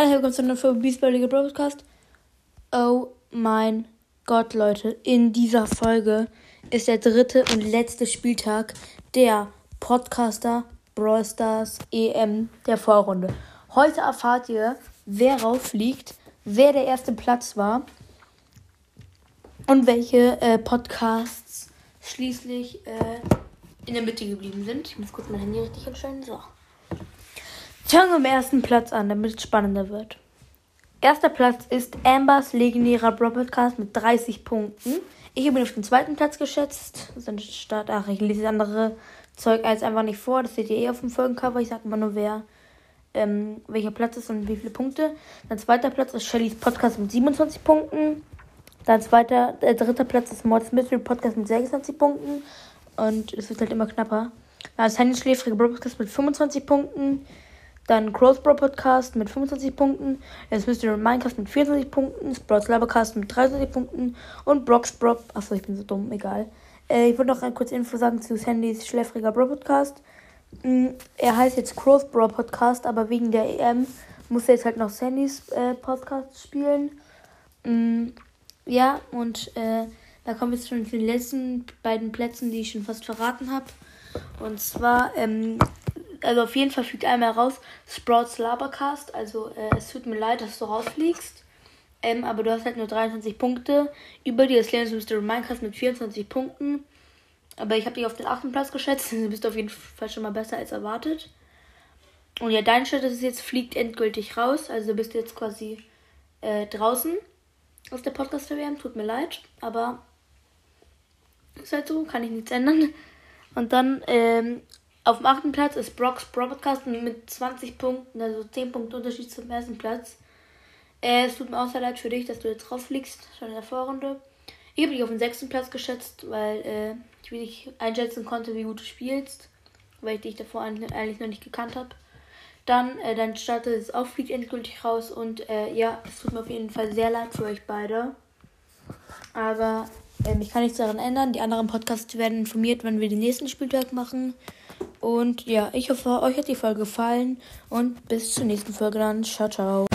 Hallo, willkommen zu einer Folge Beastballiger Broadcast. Oh mein Gott, Leute. In dieser Folge ist der dritte und letzte Spieltag der Podcaster Brawl Stars EM der Vorrunde. Heute erfahrt ihr, wer rauffliegt, wer der erste Platz war und welche äh, Podcasts schließlich äh, in der Mitte geblieben sind. Ich muss kurz mein Handy richtig entscheiden. So. Fangen wir am ersten Platz an, damit es spannender wird. Erster Platz ist Ambers legendärer Bro Podcast mit 30 Punkten. Ich habe ihn auf den zweiten Platz geschätzt. Start, ach, ich lese das andere Zeug als einfach nicht vor. Das seht ihr eh auf dem Folgencover. Ich sage immer nur, wer ähm, welcher Platz ist und wie viele Punkte. Dann zweiter Platz ist Shellys Podcast mit 27 Punkten. Dann zweiter, äh, dritter Platz ist Mords Mystery Podcast mit 26 Punkten. Und es wird halt immer knapper. Dann ist Handy Schläfrige Podcast mit 25 Punkten. Dann Crows Bro Podcast mit 25 Punkten. Jetzt Mystery Minecraft mit 24 Punkten. Sprouts Labercast mit 23 Punkten. Und Brock's Bro. Achso, ich bin so dumm, egal. Äh, ich wollte noch eine kurze Info sagen zu Sandys Schläfriger Bro Podcast. Mm, er heißt jetzt Crows Bro Podcast, aber wegen der EM muss er jetzt halt noch Sandys äh, Podcast spielen. Mm, ja, und äh, da kommen wir jetzt schon zu den letzten beiden Plätzen, die ich schon fast verraten habe. Und zwar ähm, also auf jeden Fall fliegt einmal raus Sprouts Labercast. Also äh, es tut mir leid, dass du rausfliegst. Ähm, aber du hast halt nur 23 Punkte. Über dir ist Leons Mystery Minecraft mit 24 Punkten. Aber ich habe dich auf den achten Platz geschätzt. Du bist auf jeden Fall schon mal besser als erwartet. Und ja, dein Schritt ist jetzt, fliegt endgültig raus. Also du bist jetzt quasi äh, draußen aus der Podcast-WM. Tut mir leid, aber ist halt so, kann ich nichts ändern. Und dann ähm, auf dem achten Platz ist Brock's Broadcast mit 20 Punkten, also 10 Punkte Unterschied zum ersten Platz. Äh, es tut mir auch sehr leid für dich, dass du jetzt rausfliegst, schon in der Vorrunde. Ich habe dich auf den sechsten Platz geschätzt, weil äh, ich nicht einschätzen konnte, wie gut du spielst, weil ich dich davor eigentlich noch nicht gekannt habe. Dann, äh, dein Starter ist auch fliegt endgültig raus und äh, ja, es tut mir auf jeden Fall sehr leid für euch beide. Aber ähm, ich kann nichts daran ändern. Die anderen Podcasts werden informiert, wenn wir den nächsten Spieltag machen. Und ja, ich hoffe, euch hat die Folge gefallen und bis zur nächsten Folge dann. Ciao, ciao.